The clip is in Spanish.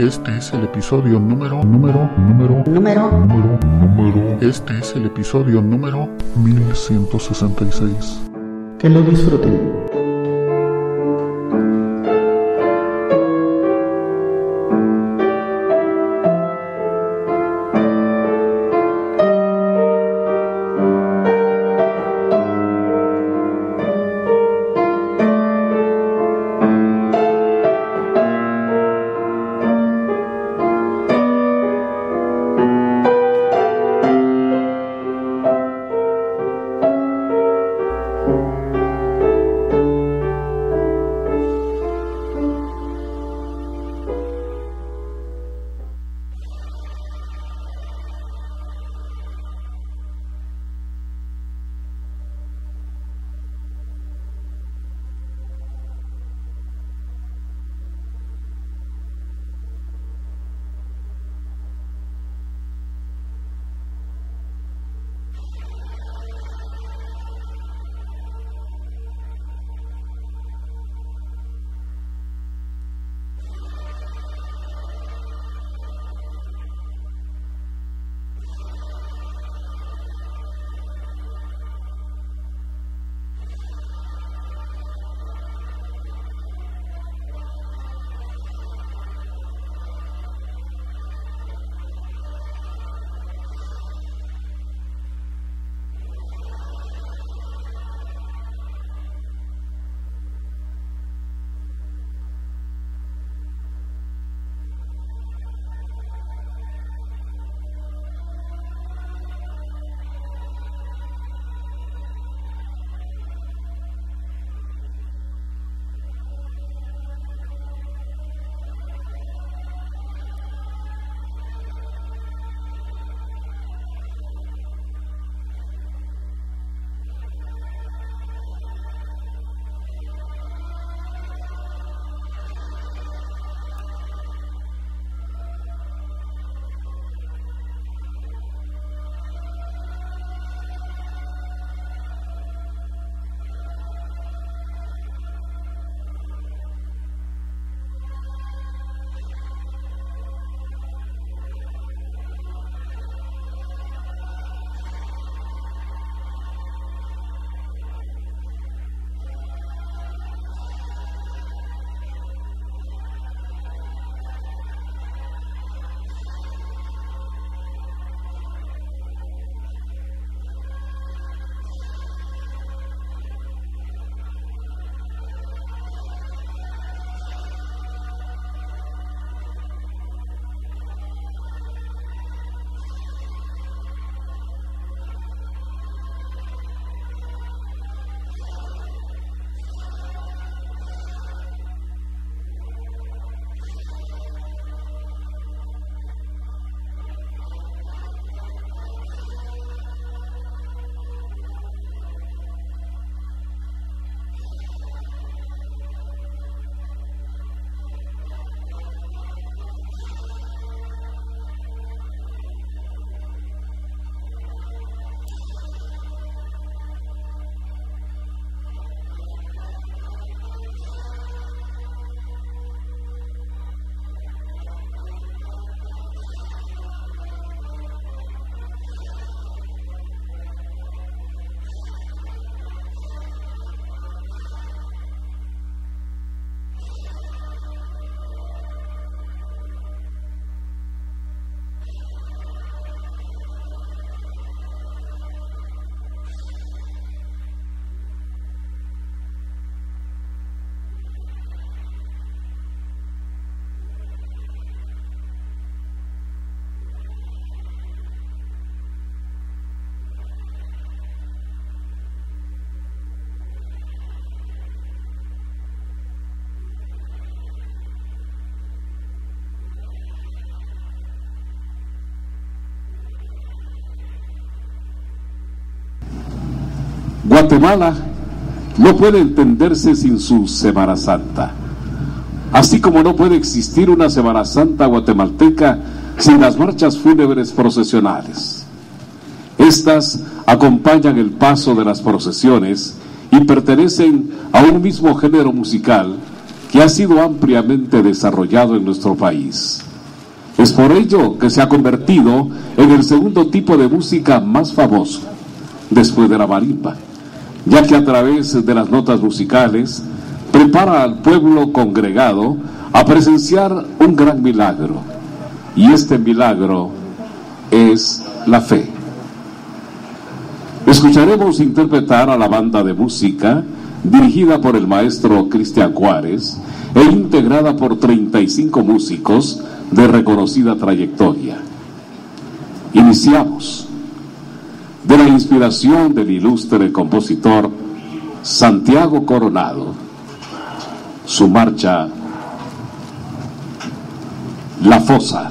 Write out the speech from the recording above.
Este es el episodio número, número, número, Número. número, número. Este es el episodio número 1166. Que lo disfruten. Guatemala no puede entenderse sin su Semana Santa. Así como no puede existir una Semana Santa guatemalteca sin las marchas fúnebres procesionales. Estas acompañan el paso de las procesiones y pertenecen a un mismo género musical que ha sido ampliamente desarrollado en nuestro país. Es por ello que se ha convertido en el segundo tipo de música más famoso, después de la marimba, ya que a través de las notas musicales prepara al pueblo congregado a presenciar un gran milagro, y este milagro es la fe. Escucharemos interpretar a la banda de música dirigida por el maestro Cristian Juárez e integrada por 35 músicos de reconocida trayectoria. Iniciamos la inspiración del ilustre compositor Santiago Coronado, su marcha La Fosa.